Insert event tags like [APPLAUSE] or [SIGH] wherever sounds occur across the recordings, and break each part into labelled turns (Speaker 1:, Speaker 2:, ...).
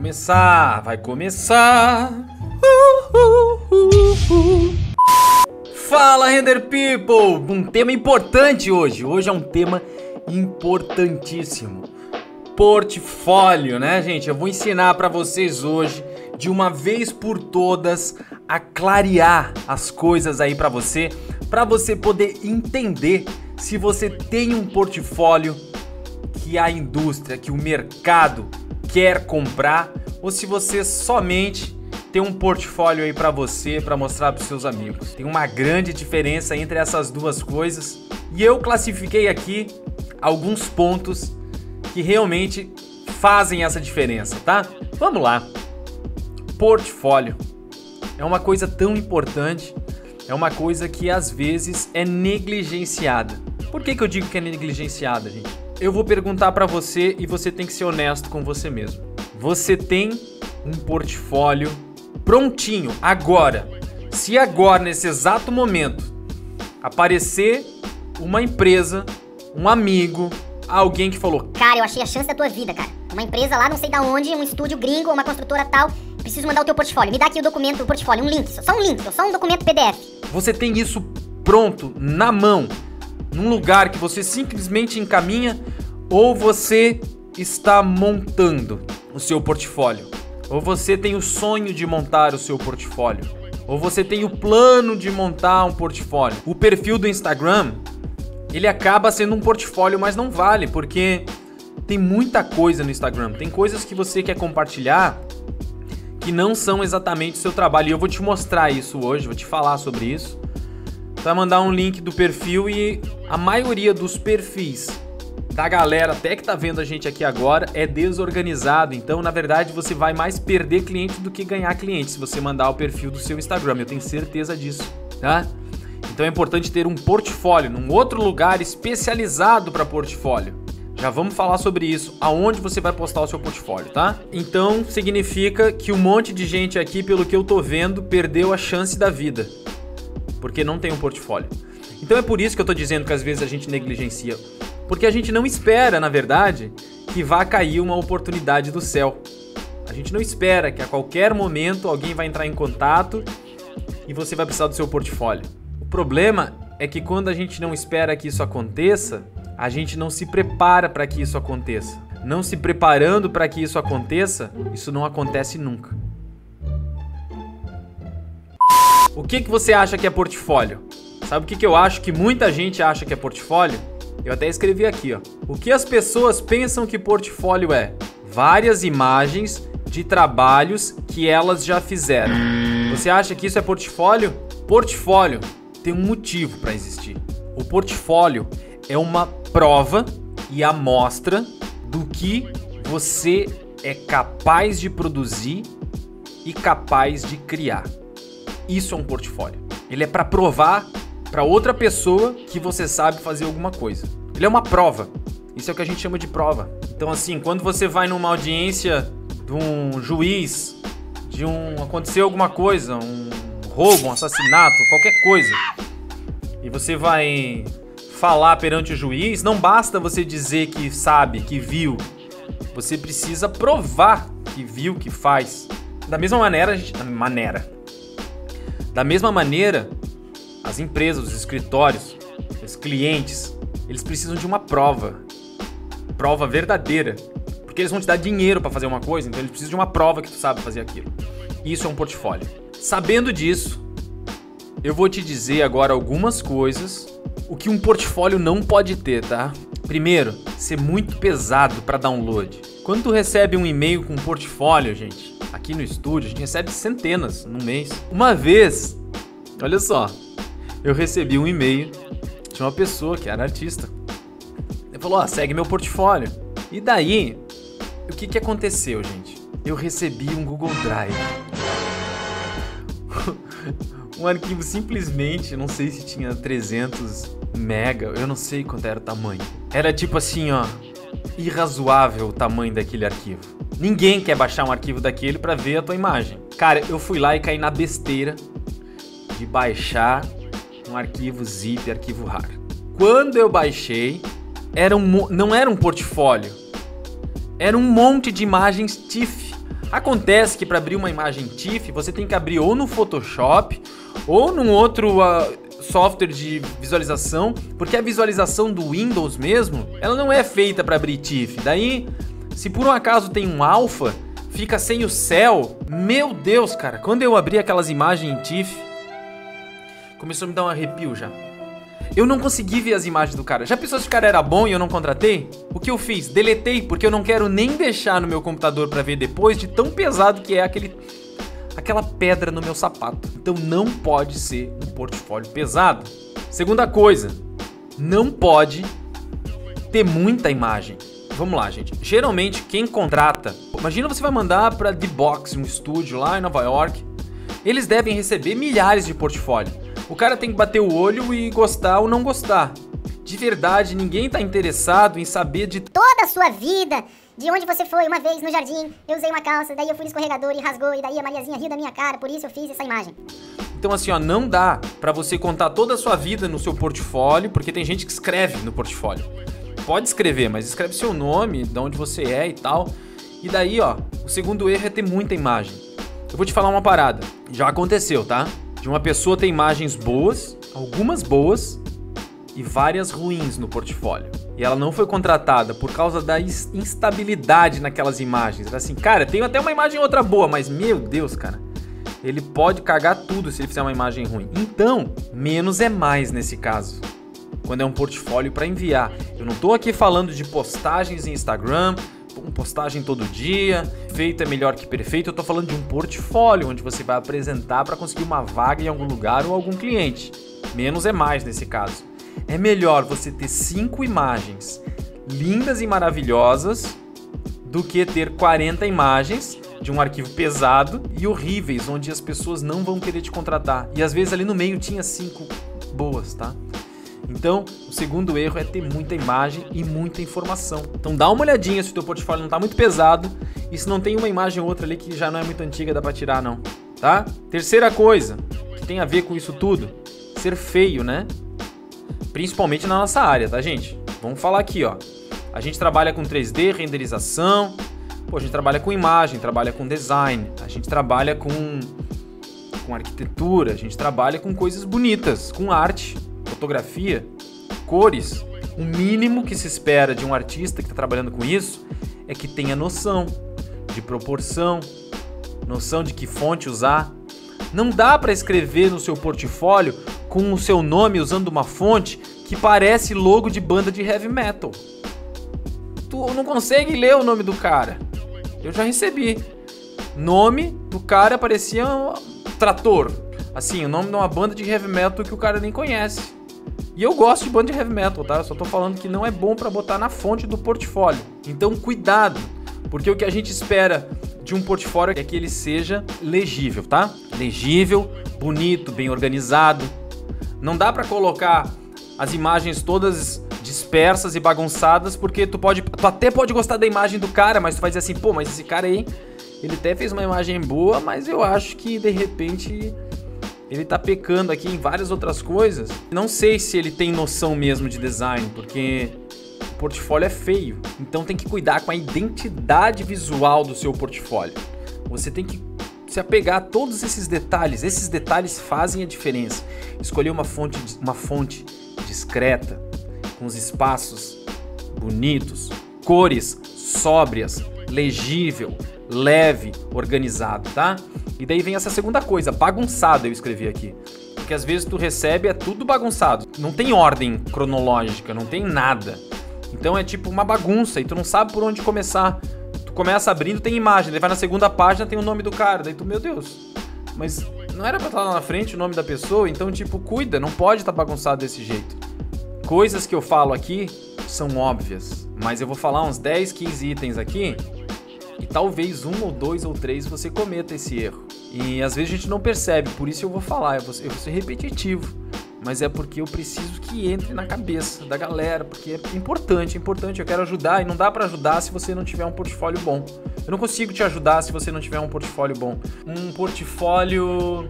Speaker 1: começar, vai começar. Uh, uh, uh, Fala, Render People! Um tema importante hoje. Hoje é um tema importantíssimo. Portfólio, né, gente? Eu vou ensinar para vocês hoje, de uma vez por todas, a clarear as coisas aí para você, para você poder entender se você tem um portfólio que a indústria, que o mercado quer comprar ou se você somente tem um portfólio aí para você, para mostrar para seus amigos. Tem uma grande diferença entre essas duas coisas e eu classifiquei aqui alguns pontos que realmente fazem essa diferença, tá? Vamos lá. Portfólio é uma coisa tão importante, é uma coisa que às vezes é negligenciada. Por que, que eu digo que é negligenciada, gente? Eu vou perguntar para você e você tem que ser honesto com você mesmo. Você tem um portfólio prontinho agora. Se agora, nesse exato momento, aparecer uma empresa, um amigo, alguém que falou:
Speaker 2: Cara, eu achei a chance da tua vida, cara. Uma empresa lá, não sei da onde, um estúdio gringo, uma construtora tal. Preciso mandar o teu portfólio. Me dá aqui o documento, o portfólio, um link, só um link, só um documento PDF.
Speaker 1: Você tem isso pronto, na mão, num lugar que você simplesmente encaminha ou você está montando o seu portfólio. Ou você tem o sonho de montar o seu portfólio. Ou você tem o plano de montar um portfólio. O perfil do Instagram, ele acaba sendo um portfólio, mas não vale, porque tem muita coisa no Instagram. Tem coisas que você quer compartilhar que não são exatamente o seu trabalho. E eu vou te mostrar isso hoje, vou te falar sobre isso. Vai mandar um link do perfil e a maioria dos perfis da galera, até que tá vendo a gente aqui agora, é desorganizado. Então, na verdade, você vai mais perder cliente do que ganhar cliente se você mandar o perfil do seu Instagram. Eu tenho certeza disso, tá? Então é importante ter um portfólio num outro lugar especializado para portfólio. Já vamos falar sobre isso, aonde você vai postar o seu portfólio, tá? Então significa que um monte de gente aqui, pelo que eu tô vendo, perdeu a chance da vida, porque não tem um portfólio. Então é por isso que eu tô dizendo que às vezes a gente negligencia, porque a gente não espera, na verdade, que vá cair uma oportunidade do céu. A gente não espera que a qualquer momento alguém vai entrar em contato e você vai precisar do seu portfólio. O problema é que quando a gente não espera que isso aconteça, a gente não se prepara para que isso aconteça. Não se preparando para que isso aconteça, isso não acontece nunca. O que, que você acha que é portfólio? Sabe o que, que eu acho que muita gente acha que é portfólio? Eu até escrevi aqui, ó. O que as pessoas pensam que portfólio é? Várias imagens de trabalhos que elas já fizeram. Você acha que isso é portfólio? Portfólio tem um motivo para existir. O portfólio é uma prova e amostra do que você é capaz de produzir e capaz de criar. Isso é um portfólio. Ele é para provar para outra pessoa que você sabe fazer alguma coisa. Ele é uma prova. Isso é o que a gente chama de prova. Então assim, quando você vai numa audiência de um juiz, de um aconteceu alguma coisa, um roubo, um assassinato, qualquer coisa, e você vai falar perante o juiz, não basta você dizer que sabe, que viu. Você precisa provar que viu, que faz. Da mesma maneira, da maneira. Da mesma maneira, as empresas, os escritórios, os clientes, eles precisam de uma prova. Prova verdadeira. Porque eles vão te dar dinheiro para fazer uma coisa, então eles precisam de uma prova que tu sabe fazer aquilo. Isso é um portfólio. Sabendo disso, eu vou te dizer agora algumas coisas o que um portfólio não pode ter, tá? Primeiro, ser muito pesado para download. Quando tu recebe um e-mail com um portfólio, gente, aqui no estúdio, a gente recebe centenas no mês. Uma vez, olha só, eu recebi um e-mail de uma pessoa que era artista. Ele falou: ó, oh, segue meu portfólio. E daí, o que que aconteceu, gente? Eu recebi um Google Drive. [LAUGHS] um arquivo simplesmente, não sei se tinha 300 mega, eu não sei quanto era o tamanho. Era tipo assim, ó, irrazoável o tamanho daquele arquivo. Ninguém quer baixar um arquivo daquele para ver a tua imagem. Cara, eu fui lá e caí na besteira de baixar um arquivo zip, arquivo RAR. Quando eu baixei, era um, não era um portfólio, era um monte de imagens TIFF. Acontece que para abrir uma imagem TIFF, você tem que abrir ou no Photoshop ou num outro uh, software de visualização, porque a visualização do Windows mesmo, ela não é feita para abrir TIFF. Daí, se por um acaso tem um alpha, fica sem o céu. Meu Deus, cara, quando eu abri aquelas imagens em TIFF, começou a me dar um arrepio já. Eu não consegui ver as imagens do cara. Já pensou se o cara era bom e eu não contratei? O que eu fiz? Deletei, porque eu não quero nem deixar no meu computador para ver depois de tão pesado que é aquele aquela pedra no meu sapato. Então não pode ser um portfólio pesado. Segunda coisa, não pode ter muita imagem. Vamos lá, gente. Geralmente quem contrata, imagina você vai mandar para The Box, um estúdio lá em Nova York, eles devem receber milhares de portfólio. O cara tem que bater o olho e gostar ou não gostar. De verdade, ninguém tá interessado em saber de
Speaker 2: toda a sua vida, de onde você foi uma vez no jardim, eu usei uma calça, daí eu fui no escorregador e rasgou, e daí a Mariazinha riu da minha cara, por isso eu fiz essa imagem.
Speaker 1: Então assim, ó, não dá para você contar toda a sua vida no seu portfólio, porque tem gente que escreve no portfólio. Pode escrever, mas escreve seu nome, de onde você é e tal. E daí, ó, o segundo erro é ter muita imagem. Eu vou te falar uma parada. Já aconteceu, tá? de uma pessoa ter imagens boas, algumas boas e várias ruins no portfólio. E ela não foi contratada por causa da instabilidade naquelas imagens. Assim, cara, tenho até uma imagem outra boa, mas meu Deus, cara, ele pode cagar tudo se ele fizer uma imagem ruim. Então, menos é mais nesse caso. Quando é um portfólio para enviar. Eu não tô aqui falando de postagens em Instagram, postagem todo dia, feito é melhor que perfeito. Eu tô falando de um portfólio onde você vai apresentar para conseguir uma vaga em algum lugar ou algum cliente. Menos é mais nesse caso. É melhor você ter cinco imagens lindas e maravilhosas do que ter 40 imagens de um arquivo pesado e horríveis, onde as pessoas não vão querer te contratar. E às vezes ali no meio tinha cinco boas, tá? Então, o segundo erro é ter muita imagem e muita informação. Então dá uma olhadinha se o teu portfólio não está muito pesado e se não tem uma imagem ou outra ali que já não é muito antiga, dá para tirar não, tá? Terceira coisa, que tem a ver com isso tudo, ser feio, né? Principalmente na nossa área, tá, gente? Vamos falar aqui, ó. A gente trabalha com 3D, renderização, pô, a gente trabalha com imagem, trabalha com design, a gente trabalha com com arquitetura, a gente trabalha com coisas bonitas, com arte, fotografia, cores, o mínimo que se espera de um artista que está trabalhando com isso é que tenha noção de proporção, noção de que fonte usar. Não dá para escrever no seu portfólio com o seu nome usando uma fonte que parece logo de banda de heavy metal. Tu não consegue ler o nome do cara. Eu já recebi. Nome do cara parecia um trator. Assim, o nome de uma banda de heavy metal que o cara nem conhece. E eu gosto de banda de heavy metal, tá? Eu só tô falando que não é bom para botar na fonte do portfólio. Então, cuidado, porque o que a gente espera de um portfólio é que ele seja legível, tá? Legível, bonito, bem organizado. Não dá para colocar as imagens todas dispersas e bagunçadas, porque tu pode, tu até pode gostar da imagem do cara, mas tu dizer assim, pô, mas esse cara aí, ele até fez uma imagem boa, mas eu acho que de repente ele tá pecando aqui em várias outras coisas. Não sei se ele tem noção mesmo de design, porque o portfólio é feio. Então tem que cuidar com a identidade visual do seu portfólio. Você tem que se apegar a todos esses detalhes. Esses detalhes fazem a diferença. Escolher uma fonte, uma fonte discreta, com os espaços bonitos, cores sóbrias, legível, leve, organizado, tá? E daí vem essa segunda coisa, bagunçado eu escrevi aqui. Porque às vezes tu recebe é tudo bagunçado. Não tem ordem cronológica, não tem nada. Então é tipo uma bagunça e tu não sabe por onde começar. Começa abrindo, tem imagem, daí vai na segunda página, tem o nome do cara, daí tu, meu Deus. Mas não era pra estar lá na frente o nome da pessoa, então tipo, cuida, não pode estar tá bagunçado desse jeito. Coisas que eu falo aqui são óbvias, mas eu vou falar uns 10, 15 itens aqui e talvez um ou dois ou três você cometa esse erro. E às vezes a gente não percebe, por isso eu vou falar, eu vou, eu vou ser repetitivo. Mas é porque eu preciso que entre na cabeça da galera, porque é importante, é importante. Eu quero ajudar e não dá para ajudar se você não tiver um portfólio bom. Eu não consigo te ajudar se você não tiver um portfólio bom. Um portfólio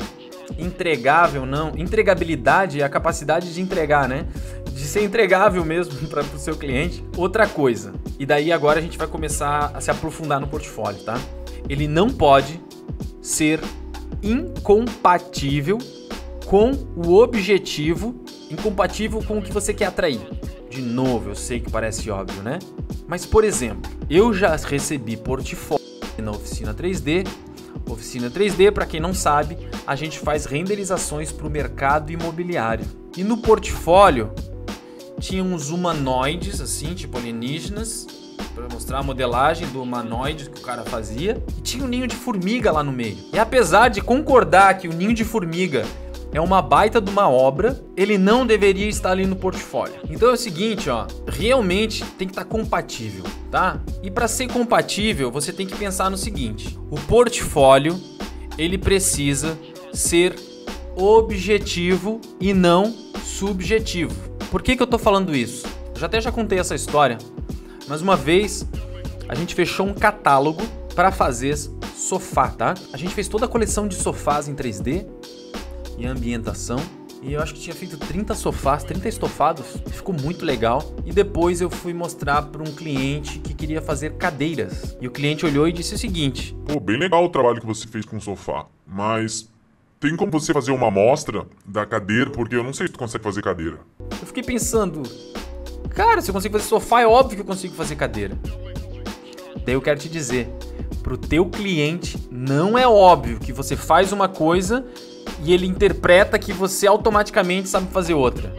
Speaker 1: entregável, não. Entregabilidade é a capacidade de entregar, né? De ser entregável mesmo [LAUGHS] para o seu cliente. Outra coisa. E daí agora a gente vai começar a se aprofundar no portfólio, tá? ele não pode ser incompatível com o objetivo, incompatível com o que você quer atrair. De novo, eu sei que parece óbvio, né? Mas por exemplo, eu já recebi portfólio na oficina 3D. Oficina 3D, para quem não sabe, a gente faz renderizações para o mercado imobiliário. E no portfólio tinha uns humanoides, assim, tipo alienígenas, para mostrar a modelagem do humanoide que o cara fazia. E tinha um ninho de formiga lá no meio. E apesar de concordar que o ninho de formiga é uma baita de uma obra, ele não deveria estar ali no portfólio. Então é o seguinte, ó, realmente tem que estar compatível, tá? E para ser compatível, você tem que pensar no seguinte: o portfólio ele precisa ser objetivo e não subjetivo. Por que, que eu tô falando isso? Eu já até já contei essa história, mas uma vez a gente fechou um catálogo para fazer sofá, tá? A gente fez toda a coleção de sofás em 3D e ambientação. E eu acho que tinha feito 30 sofás, 30 estofados, ficou muito legal. E depois eu fui mostrar para um cliente que queria fazer cadeiras. E o cliente olhou e disse o seguinte:
Speaker 3: Pô, bem legal o trabalho que você fez com o sofá, mas tem como você fazer uma amostra da cadeira, porque eu não sei se tu consegue fazer cadeira.
Speaker 1: Eu fiquei pensando, cara, se eu consigo fazer sofá, é óbvio que eu consigo fazer cadeira. Daí eu quero te dizer, pro teu cliente não é óbvio que você faz uma coisa e ele interpreta que você automaticamente sabe fazer outra.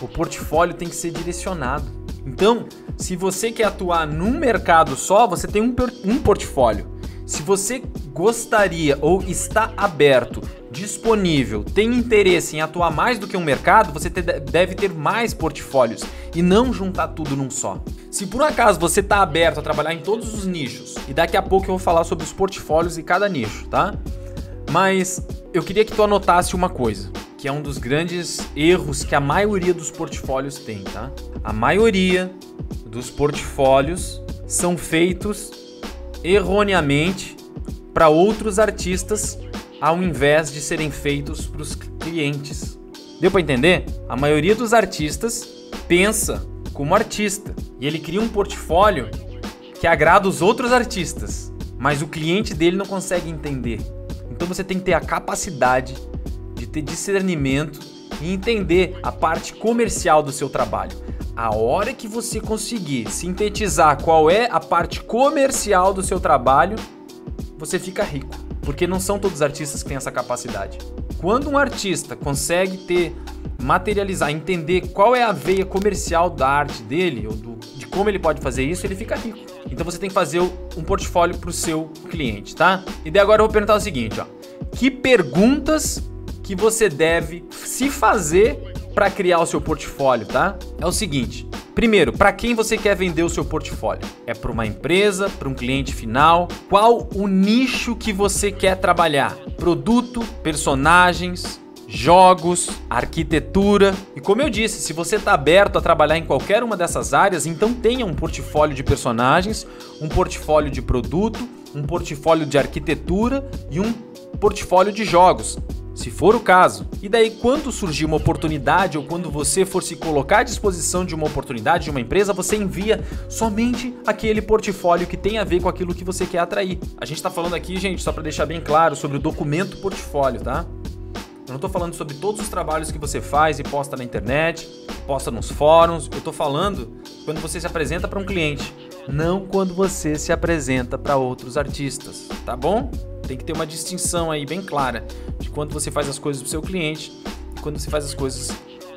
Speaker 1: O portfólio tem que ser direcionado. Então, se você quer atuar num mercado só, você tem um, um portfólio. Se você gostaria ou está aberto, disponível, tem interesse em atuar mais do que um mercado, você te deve ter mais portfólios e não juntar tudo num só. Se por acaso você está aberto a trabalhar em todos os nichos, e daqui a pouco eu vou falar sobre os portfólios e cada nicho, tá? Mas eu queria que tu anotasse uma coisa, que é um dos grandes erros que a maioria dos portfólios tem, tá? A maioria dos portfólios são feitos erroneamente para outros artistas ao invés de serem feitos para os clientes. Deu para entender? A maioria dos artistas pensa como artista e ele cria um portfólio que agrada os outros artistas, mas o cliente dele não consegue entender. Então você tem que ter a capacidade de ter discernimento e entender a parte comercial do seu trabalho. A hora que você conseguir sintetizar qual é a parte comercial do seu trabalho, você fica rico, porque não são todos os artistas que têm essa capacidade. Quando um artista consegue ter materializar, entender qual é a veia comercial da arte dele ou do, de como ele pode fazer isso, ele fica rico. Então você tem que fazer um portfólio para o seu cliente, tá? E daí agora eu vou perguntar o seguinte, ó: que perguntas que você deve se fazer para criar o seu portfólio, tá? É o seguinte: Primeiro, para quem você quer vender o seu portfólio? É para uma empresa, para um cliente final? Qual o nicho que você quer trabalhar? Produto, personagens, jogos, arquitetura. E como eu disse, se você está aberto a trabalhar em qualquer uma dessas áreas, então tenha um portfólio de personagens, um portfólio de produto, um portfólio de arquitetura e um portfólio de jogos se for o caso. E daí, quando surgir uma oportunidade ou quando você for se colocar à disposição de uma oportunidade de uma empresa, você envia somente aquele portfólio que tem a ver com aquilo que você quer atrair. A gente está falando aqui, gente, só para deixar bem claro, sobre o documento portfólio, tá? Eu não estou falando sobre todos os trabalhos que você faz e posta na internet, posta nos fóruns. Eu estou falando quando você se apresenta para um cliente, não quando você se apresenta para outros artistas, tá bom? Tem que ter uma distinção aí bem clara de quando você faz as coisas para o seu cliente e quando você faz as coisas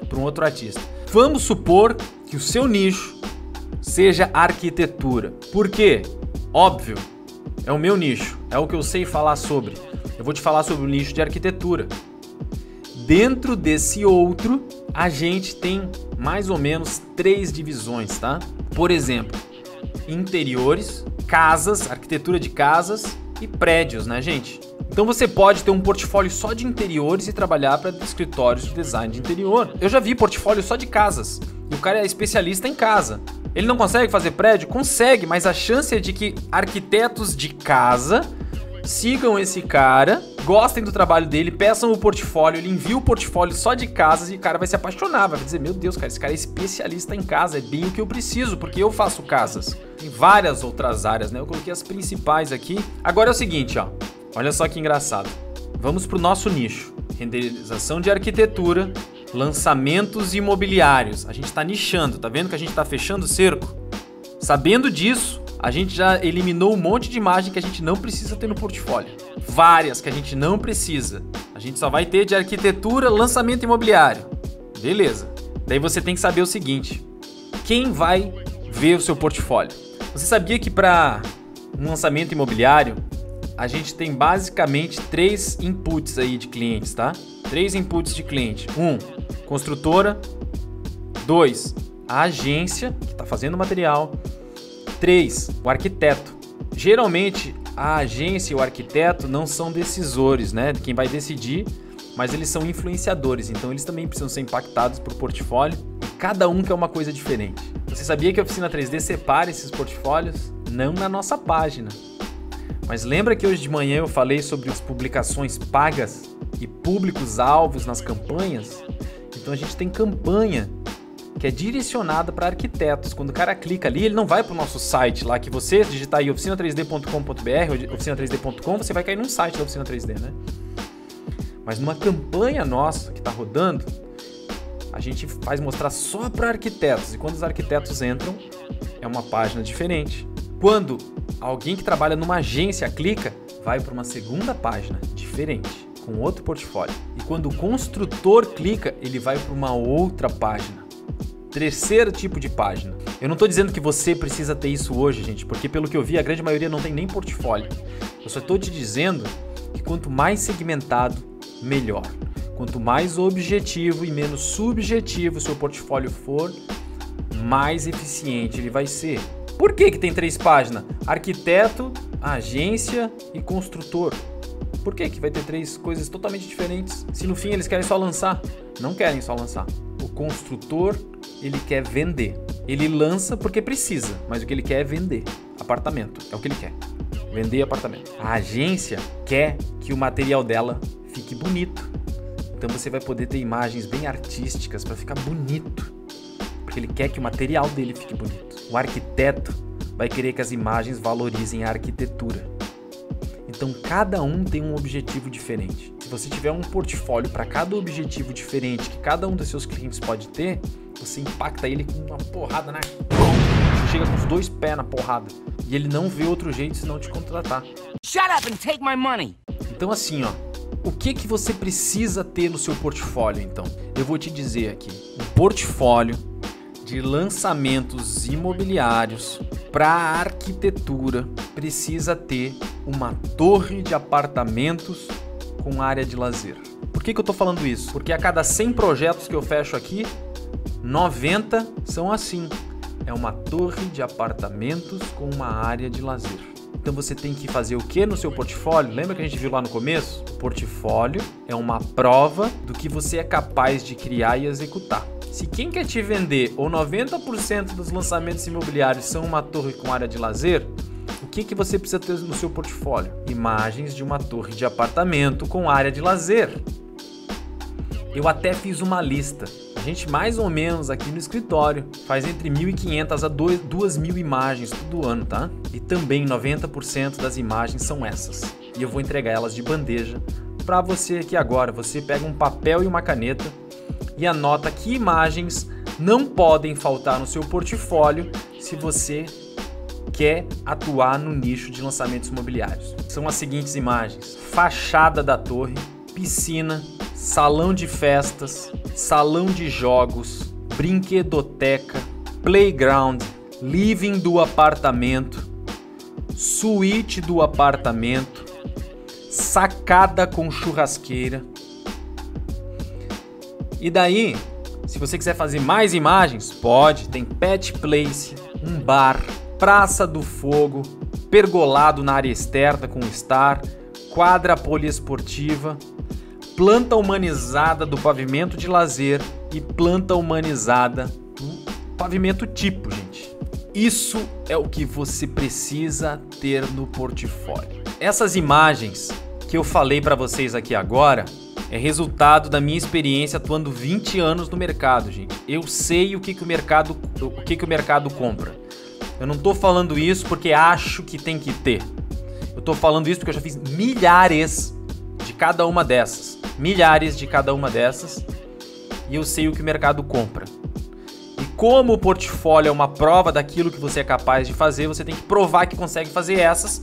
Speaker 1: para um outro artista. Vamos supor que o seu nicho seja arquitetura. Por quê? Óbvio, é o meu nicho, é o que eu sei falar sobre. Eu vou te falar sobre o nicho de arquitetura. Dentro desse outro, a gente tem mais ou menos três divisões, tá? Por exemplo, interiores, casas, arquitetura de casas e prédios, né, gente? Então você pode ter um portfólio só de interiores e trabalhar para escritórios de design de interior. Eu já vi portfólio só de casas. E o cara é especialista em casa. Ele não consegue fazer prédio? Consegue, mas a chance é de que arquitetos de casa sigam esse cara gostem do trabalho dele, peçam o portfólio, ele envia o portfólio só de casas e o cara vai se apaixonar, vai dizer: Meu Deus, cara, esse cara é especialista em casa, é bem o que eu preciso, porque eu faço casas. Tem várias outras áreas, né? Eu coloquei as principais aqui. Agora é o seguinte, ó. Olha só que engraçado. Vamos pro nosso nicho: renderização de arquitetura, lançamentos imobiliários. A gente está nichando, tá vendo que a gente está fechando o cerco? Sabendo disso, a gente já eliminou um monte de imagem que a gente não precisa ter no portfólio. Várias que a gente não precisa. A gente só vai ter de arquitetura, lançamento imobiliário. Beleza. Daí você tem que saber o seguinte: quem vai ver o seu portfólio? Você sabia que para um lançamento imobiliário a gente tem basicamente três inputs aí de clientes, tá? Três inputs de cliente. Um, construtora. Dois, a agência que está fazendo o material. 3. O arquiteto. Geralmente, a agência e o arquiteto não são decisores, né? Quem vai decidir, mas eles são influenciadores, então eles também precisam ser impactados por portfólio. Cada um quer uma coisa diferente. Você sabia que a oficina 3D separa esses portfólios? Não na nossa página. Mas lembra que hoje de manhã eu falei sobre as publicações pagas e públicos alvos nas campanhas? Então a gente tem campanha que é direcionada para arquitetos. Quando o cara clica ali, ele não vai para o nosso site lá, que você digitar aí oficina3d.com.br, oficina3d.com, você vai cair num site da Oficina 3D, né? Mas numa campanha nossa que está rodando, a gente faz mostrar só para arquitetos. E quando os arquitetos entram, é uma página diferente. Quando alguém que trabalha numa agência clica, vai para uma segunda página diferente, com outro portfólio. E quando o construtor clica, ele vai para uma outra página terceiro tipo de página. Eu não estou dizendo que você precisa ter isso hoje, gente, porque pelo que eu vi, a grande maioria não tem nem portfólio. Eu só estou te dizendo que quanto mais segmentado, melhor. Quanto mais objetivo e menos subjetivo o seu portfólio for, mais eficiente ele vai ser. Por que, que tem três páginas? Arquiteto, agência e construtor. Por que, que vai ter três coisas totalmente diferentes? Se no fim eles querem só lançar. Não querem só lançar. Construtor ele quer vender. Ele lança porque precisa, mas o que ele quer é vender apartamento. É o que ele quer. Vender apartamento. A agência quer que o material dela fique bonito. Então você vai poder ter imagens bem artísticas para ficar bonito. Porque ele quer que o material dele fique bonito. O arquiteto vai querer que as imagens valorizem a arquitetura. Então cada um tem um objetivo diferente. Se você tiver um portfólio para cada objetivo diferente que cada um dos seus clientes pode ter, você impacta ele com uma porrada na. Chega com os dois pés na porrada. E ele não vê outro jeito senão te contratar. Shut up and take my money! Então assim, ó. O que que você precisa ter no seu portfólio, então? Eu vou te dizer aqui. Um portfólio de lançamentos imobiliários para arquitetura precisa ter uma torre de apartamentos com área de lazer. Por que, que eu estou falando isso? Porque a cada 100 projetos que eu fecho aqui, 90 são assim. É uma torre de apartamentos com uma área de lazer. Então você tem que fazer o que no seu portfólio? Lembra que a gente viu lá no começo? O portfólio é uma prova do que você é capaz de criar e executar. Se quem quer te vender ou 90% dos lançamentos imobiliários são uma torre com área de lazer, que, que você precisa ter no seu portfólio? Imagens de uma torre de apartamento com área de lazer. Eu até fiz uma lista gente mais ou menos aqui no escritório faz entre 1.500 a 2.000 imagens todo ano, tá? E também 90% das imagens são essas. E eu vou entregar elas de bandeja para você aqui agora. Você pega um papel e uma caneta e anota que imagens não podem faltar no seu portfólio se você quer atuar no nicho de lançamentos imobiliários. São as seguintes imagens: fachada da torre, piscina, salão de festas, salão de jogos, brinquedoteca, playground, living do apartamento, suíte do apartamento, sacada com churrasqueira. E daí, se você quiser fazer mais imagens, pode, tem pet place, um bar, praça do fogo, pergolado na área externa com estar, quadra poliesportiva, planta humanizada do pavimento de lazer e planta humanizada do pavimento tipo, gente. Isso é o que você precisa ter no portfólio. Essas imagens que eu falei para vocês aqui agora é resultado da minha experiência atuando 20 anos no mercado, gente. Eu sei o que, que o mercado o que, que o mercado compra. Eu não tô falando isso porque acho que tem que ter. Eu tô falando isso porque eu já fiz milhares de cada uma dessas. Milhares de cada uma dessas. E eu sei o que o mercado compra. E como o portfólio é uma prova daquilo que você é capaz de fazer, você tem que provar que consegue fazer essas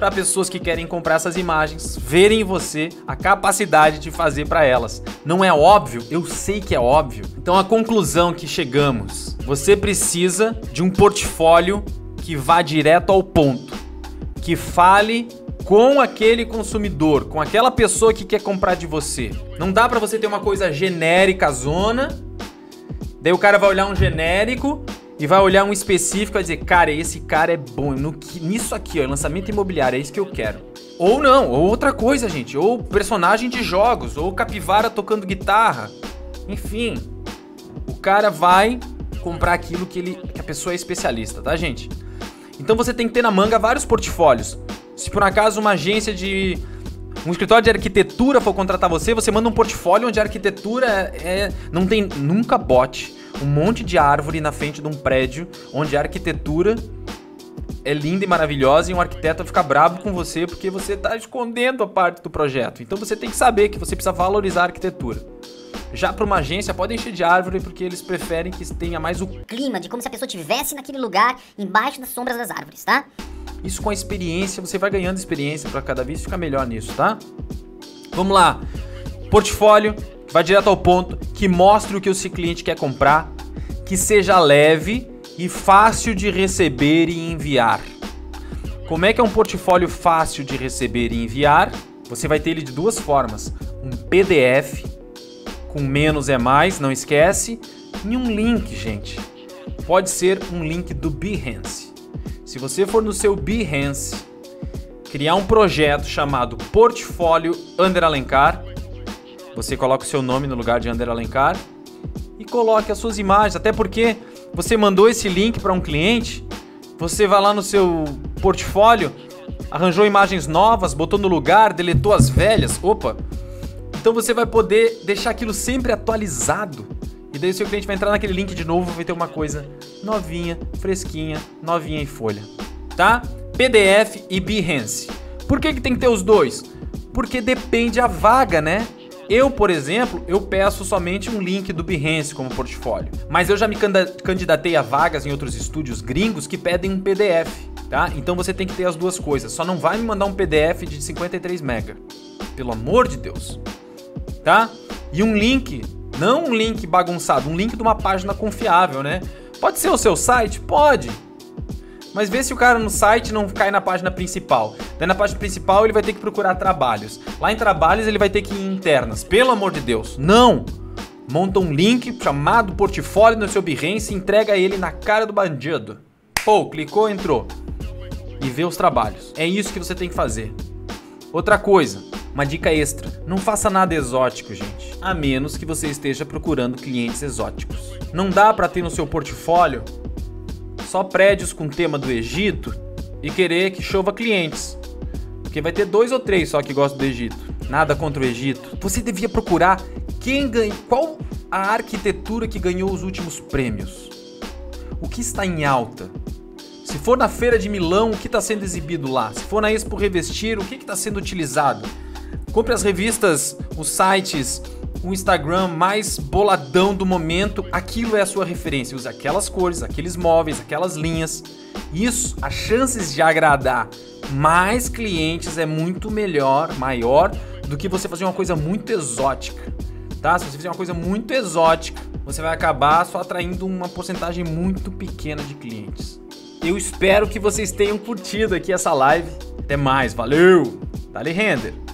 Speaker 1: para pessoas que querem comprar essas imagens verem em você a capacidade de fazer para elas. Não é óbvio? Eu sei que é óbvio. Então a conclusão que chegamos, você precisa de um portfólio que vá direto ao ponto, que fale com aquele consumidor, com aquela pessoa que quer comprar de você. Não dá para você ter uma coisa genérica zona, daí o cara vai olhar um genérico e vai olhar um específico e dizer, cara, esse cara é bom no, nisso aqui, ó, lançamento imobiliário, é isso que eu quero. Ou não, ou outra coisa, gente, ou personagem de jogos, ou capivara tocando guitarra. Enfim, o cara vai comprar aquilo que, ele, que a pessoa é especialista, tá, gente? Então você tem que ter na manga vários portfólios. Se por acaso uma agência de um escritório de arquitetura for contratar você, você manda um portfólio onde a arquitetura é, é não tem nunca bote um monte de árvore na frente de um prédio onde a arquitetura é linda e maravilhosa e um arquiteto vai ficar bravo com você porque você está escondendo a parte do projeto. Então você tem que saber que você precisa valorizar a arquitetura. Já para uma agência, pode encher de árvore porque eles preferem que tenha mais o
Speaker 2: clima de como se a pessoa estivesse naquele lugar, embaixo das sombras das árvores, tá?
Speaker 1: Isso com a experiência, você vai ganhando experiência para cada vez ficar melhor nisso, tá? Vamos lá. Portfólio, vai direto ao ponto, que mostre o que o seu cliente quer comprar, que seja leve e fácil de receber e enviar. Como é que é um portfólio fácil de receber e enviar? Você vai ter ele de duas formas: um PDF com menos é mais, não esquece, e um link, gente. Pode ser um link do Behance. Se você for no seu Behance, criar um projeto chamado Portfólio Under Alencar, você coloca o seu nome no lugar de Ander Alencar e coloque as suas imagens, até porque você mandou esse link para um cliente, você vai lá no seu portfólio, arranjou imagens novas, botou no lugar, deletou as velhas, opa. Então você vai poder deixar aquilo sempre atualizado. E daí o seu cliente vai entrar naquele link de novo, vai ter uma coisa novinha, fresquinha, novinha em folha, tá? PDF e Behance. Por que, que tem que ter os dois? Porque depende a vaga, né? Eu, por exemplo, eu peço somente um link do Behance como portfólio. Mas eu já me candidatei a vagas em outros estúdios gringos que pedem um PDF, tá? Então você tem que ter as duas coisas. Só não vai me mandar um PDF de 53 mega. Pelo amor de Deus. Tá? E um link, não um link bagunçado, um link de uma página confiável, né? Pode ser o seu site? Pode. Mas vê se o cara no site não cai na página principal. Daí na página principal ele vai ter que procurar trabalhos. Lá em trabalhos ele vai ter que ir em internas. Pelo amor de Deus, não! Monta um link chamado portfólio no seu Behance e entrega ele na cara do bandido. Pô, clicou, entrou. E vê os trabalhos. É isso que você tem que fazer. Outra coisa, uma dica extra: não faça nada exótico, gente, a menos que você esteja procurando clientes exóticos. Não dá para ter no seu portfólio só prédios com tema do Egito e querer que chova clientes. Porque vai ter dois ou três só que gostam do Egito. Nada contra o Egito. Você devia procurar quem ganha, qual a arquitetura que ganhou os últimos prêmios. O que está em alta? Se for na feira de Milão, o que está sendo exibido lá? Se for na Expo Revestir, o que está sendo utilizado? Compre as revistas, os sites, o Instagram mais boladão do momento, aquilo é a sua referência. Usa aquelas cores, aqueles móveis, aquelas linhas. Isso, as chances de agradar mais clientes é muito melhor, maior do que você fazer uma coisa muito exótica. Tá? Se você fizer uma coisa muito exótica, você vai acabar só atraindo uma porcentagem muito pequena de clientes. Eu espero que vocês tenham curtido aqui essa live. Até mais, valeu! Dali render!